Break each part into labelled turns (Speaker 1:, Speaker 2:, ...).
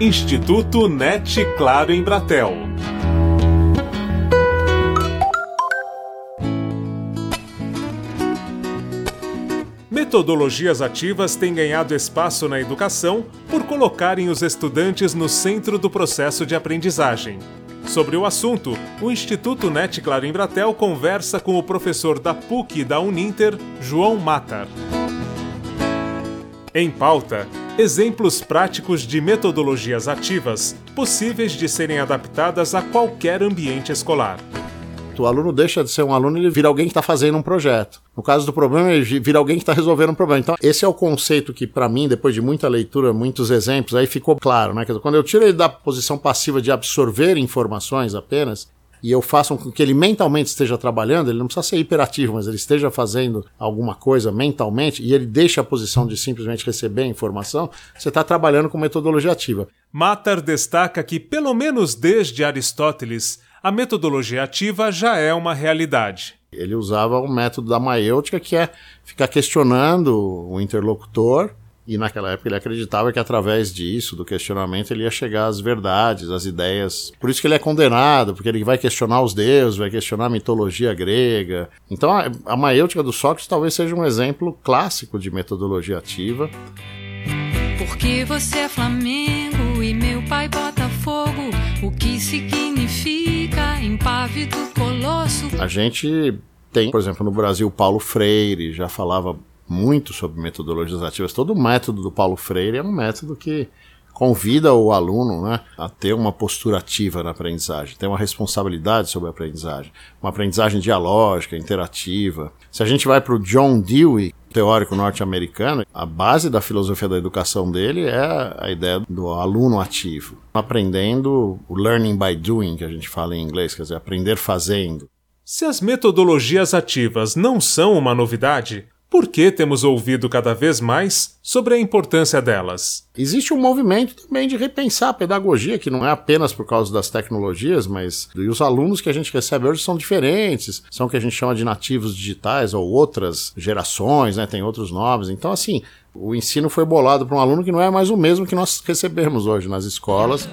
Speaker 1: Instituto NET Claro em Bratel. Metodologias ativas têm ganhado espaço na educação por colocarem os estudantes no centro do processo de aprendizagem. Sobre o assunto, o Instituto NET Claro em Bratel conversa com o professor da PUC e da Uninter, João Matar. Em pauta, exemplos práticos de metodologias ativas possíveis de serem adaptadas a qualquer ambiente escolar.
Speaker 2: O aluno deixa de ser um aluno ele vira alguém que está fazendo um projeto. No caso do problema, ele vira alguém que está resolvendo um problema. Então, esse é o conceito que, para mim, depois de muita leitura, muitos exemplos, aí ficou claro. Né? Quando eu tiro ele da posição passiva de absorver informações apenas, e eu faço com que ele mentalmente esteja trabalhando, ele não precisa ser hiperativo, mas ele esteja fazendo alguma coisa mentalmente e ele deixa a posição de simplesmente receber a informação, você está trabalhando com metodologia ativa.
Speaker 1: Matar destaca que, pelo menos desde Aristóteles, a metodologia ativa já é uma realidade.
Speaker 2: Ele usava o método da maêutica, que é ficar questionando o interlocutor e naquela época ele acreditava que através disso, do questionamento, ele ia chegar às verdades, às ideias. Por isso que ele é condenado, porque ele vai questionar os deuses, vai questionar a mitologia grega. Então a, a maêutica do Sócrates talvez seja um exemplo clássico de metodologia ativa.
Speaker 3: Porque você é Flamengo e meu pai Botafogo, o que significa impávido colosso?
Speaker 2: A gente tem, por exemplo, no Brasil, Paulo Freire já falava muito sobre metodologias ativas. Todo o método do Paulo Freire é um método que convida o aluno né, a ter uma postura ativa na aprendizagem, ter uma responsabilidade sobre a aprendizagem, uma aprendizagem dialógica, interativa. Se a gente vai para o John Dewey, teórico norte-americano, a base da filosofia da educação dele é a ideia do aluno ativo, aprendendo o learning by doing, que a gente fala em inglês, quer dizer, aprender fazendo.
Speaker 1: Se as metodologias ativas não são uma novidade, por que temos ouvido cada vez mais sobre a importância delas?
Speaker 2: Existe um movimento também de repensar a pedagogia, que não é apenas por causa das tecnologias, mas e os alunos que a gente recebe hoje são diferentes, são o que a gente chama de nativos digitais ou outras gerações, né? tem outros nomes. Então, assim, o ensino foi bolado para um aluno que não é mais o mesmo que nós recebemos hoje nas escolas.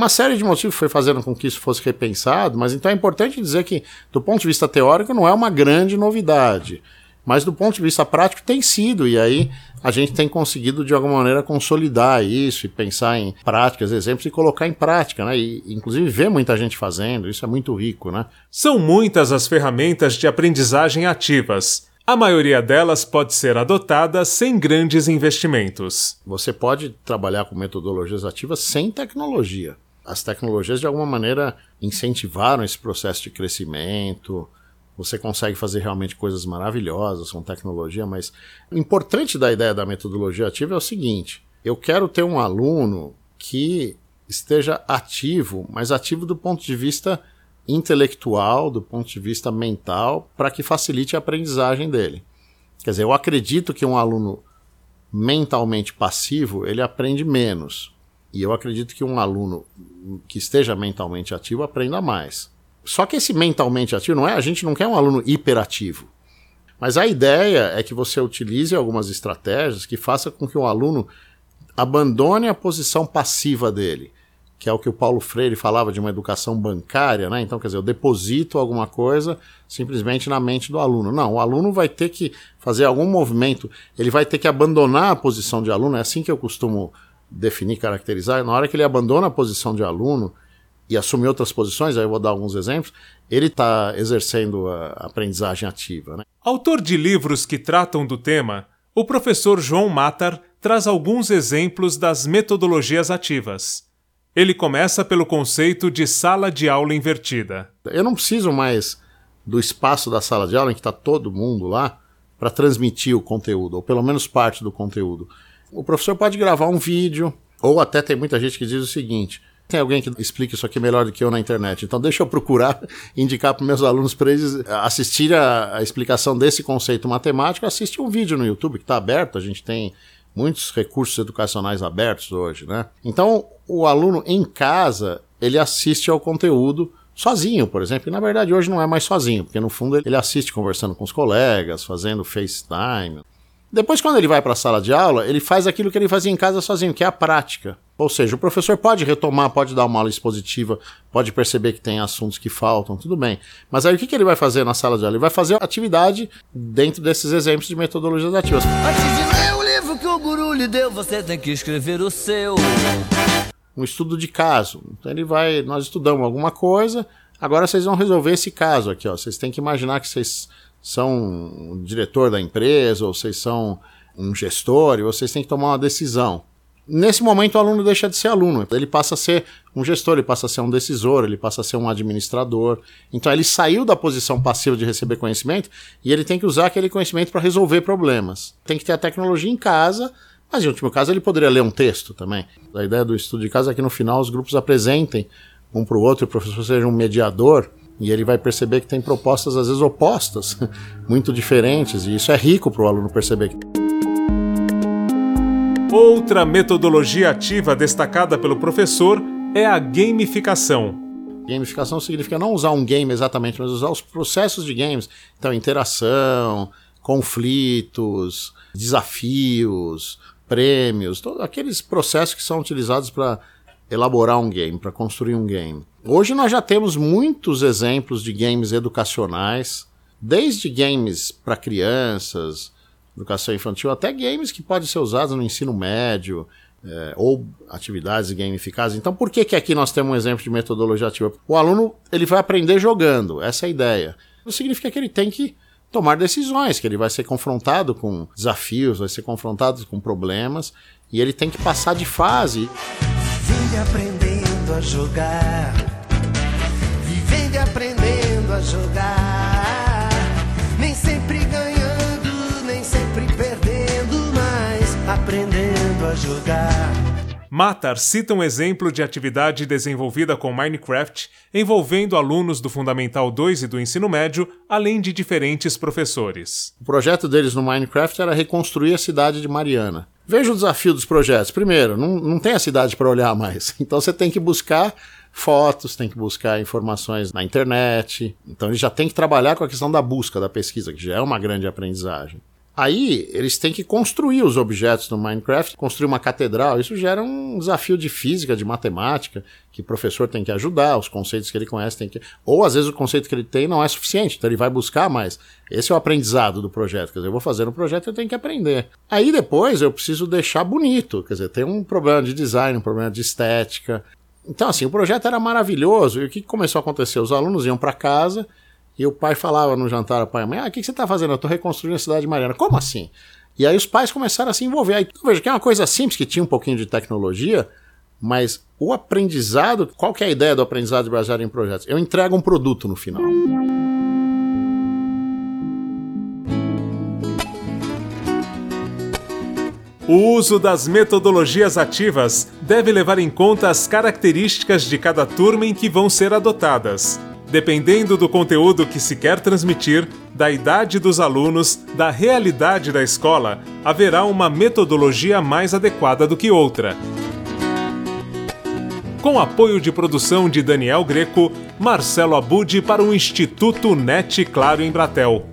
Speaker 2: Uma série de motivos foi fazendo com que isso fosse repensado, mas então é importante dizer que, do ponto de vista teórico, não é uma grande novidade. Mas do ponto de vista prático tem sido, e aí a gente tem conseguido de alguma maneira consolidar isso e pensar em práticas, exemplos e colocar em prática, né? E inclusive ver muita gente fazendo, isso é muito rico, né?
Speaker 1: São muitas as ferramentas de aprendizagem ativas. A maioria delas pode ser adotada sem grandes investimentos.
Speaker 2: Você pode trabalhar com metodologias ativas sem tecnologia as tecnologias de alguma maneira incentivaram esse processo de crescimento. Você consegue fazer realmente coisas maravilhosas com tecnologia, mas o importante da ideia da metodologia ativa é o seguinte: eu quero ter um aluno que esteja ativo, mas ativo do ponto de vista intelectual, do ponto de vista mental, para que facilite a aprendizagem dele. Quer dizer, eu acredito que um aluno mentalmente passivo, ele aprende menos. E eu acredito que um aluno que esteja mentalmente ativo aprenda mais. Só que esse mentalmente ativo não é, a gente não quer um aluno hiperativo. Mas a ideia é que você utilize algumas estratégias que façam com que o aluno abandone a posição passiva dele, que é o que o Paulo Freire falava de uma educação bancária, né? Então, quer dizer, eu deposito alguma coisa simplesmente na mente do aluno. Não, o aluno vai ter que fazer algum movimento, ele vai ter que abandonar a posição de aluno, é assim que eu costumo definir, caracterizar, na hora que ele abandona a posição de aluno e assume outras posições, aí eu vou dar alguns exemplos, ele está exercendo a aprendizagem ativa. Né?
Speaker 1: Autor de livros que tratam do tema, o professor João Matar traz alguns exemplos das metodologias ativas. Ele começa pelo conceito de sala de aula invertida.
Speaker 2: Eu não preciso mais do espaço da sala de aula em que está todo mundo lá para transmitir o conteúdo, ou pelo menos parte do conteúdo. O professor pode gravar um vídeo, ou até tem muita gente que diz o seguinte: tem alguém que explique isso aqui melhor do que eu na internet. Então deixa eu procurar indicar para meus alunos para eles assistir a, a, explicação desse conceito matemático. Assiste um vídeo no YouTube que está aberto, a gente tem muitos recursos educacionais abertos hoje, né? Então, o aluno em casa, ele assiste ao conteúdo sozinho, por exemplo. E na verdade hoje não é mais sozinho, porque no fundo ele assiste conversando com os colegas, fazendo FaceTime. Depois, quando ele vai para a sala de aula, ele faz aquilo que ele fazia em casa sozinho, que é a prática. Ou seja, o professor pode retomar, pode dar uma aula expositiva, pode perceber que tem assuntos que faltam, tudo bem. Mas aí o que, que ele vai fazer na sala de aula? Ele vai fazer atividade dentro desses exemplos de metodologias ativas.
Speaker 4: Antes de ler o livro que o guru lhe deu, você tem que escrever o seu.
Speaker 2: Um estudo de caso. Então ele vai, nós estudamos alguma coisa, agora vocês vão resolver esse caso aqui, ó. Vocês têm que imaginar que vocês são o diretor da empresa, ou vocês são um gestor, e vocês têm que tomar uma decisão. Nesse momento, o aluno deixa de ser aluno, ele passa a ser um gestor, ele passa a ser um decisor, ele passa a ser um administrador. Então, ele saiu da posição passiva de receber conhecimento e ele tem que usar aquele conhecimento para resolver problemas. Tem que ter a tecnologia em casa, mas em último caso, ele poderia ler um texto também. A ideia do estudo de casa é que no final os grupos apresentem um para o outro, o professor seja um mediador e ele vai perceber que tem propostas às vezes opostas, muito diferentes, e isso é rico para o aluno perceber.
Speaker 1: Outra metodologia ativa destacada pelo professor é a gamificação.
Speaker 2: Gamificação significa não usar um game exatamente, mas usar os processos de games. Então, interação, conflitos, desafios, prêmios, todos aqueles processos que são utilizados para elaborar um game, para construir um game. Hoje nós já temos muitos exemplos de games educacionais, desde games para crianças, educação infantil, até games que podem ser usados no ensino médio, é, ou atividades gamificadas. Então, por que, que aqui nós temos um exemplo de metodologia ativa? O aluno ele vai aprender jogando, essa é a ideia. Isso significa que ele tem que tomar decisões, que ele vai ser confrontado com desafios, vai ser confrontado com problemas, e ele tem que passar de fase
Speaker 5: aprendendo a jogar. Vivendo e aprendendo a jogar. Nem sempre ganhando, nem sempre perdendo, mas aprendendo a jogar.
Speaker 1: Matar cita um exemplo de atividade desenvolvida com Minecraft envolvendo alunos do Fundamental 2 e do ensino médio, além de diferentes professores.
Speaker 2: O projeto deles no Minecraft era reconstruir a cidade de Mariana. Veja o desafio dos projetos. Primeiro, não, não tem a cidade para olhar mais. Então você tem que buscar fotos, tem que buscar informações na internet. Então ele já tem que trabalhar com a questão da busca, da pesquisa, que já é uma grande aprendizagem. Aí eles têm que construir os objetos no Minecraft, construir uma catedral. Isso gera um desafio de física, de matemática, que o professor tem que ajudar, os conceitos que ele conhece tem que. Ou às vezes o conceito que ele tem não é suficiente, então ele vai buscar mais. Esse é o aprendizado do projeto. Quer dizer, eu vou fazer um projeto eu tenho que aprender. Aí depois eu preciso deixar bonito. Quer dizer, tem um problema de design, um problema de estética. Então, assim, o projeto era maravilhoso. E o que começou a acontecer? Os alunos iam para casa e o pai falava no jantar, pai e mãe, ah, o que, você está fazendo? Eu estou reconstruindo a cidade de Mariana. Como assim? E aí os pais começaram a se envolver. Aí eu vejo que é uma coisa simples, que tinha um pouquinho de tecnologia, mas o aprendizado, qual que é a ideia do aprendizado baseado em projetos? Eu entrego um produto no final.
Speaker 1: O uso das metodologias ativas deve levar em conta as características de cada turma em que vão ser adotadas. Dependendo do conteúdo que se quer transmitir, da idade dos alunos, da realidade da escola, haverá uma metodologia mais adequada do que outra. Com apoio de produção de Daniel Greco, Marcelo Abude para o Instituto NET Claro em Bratel.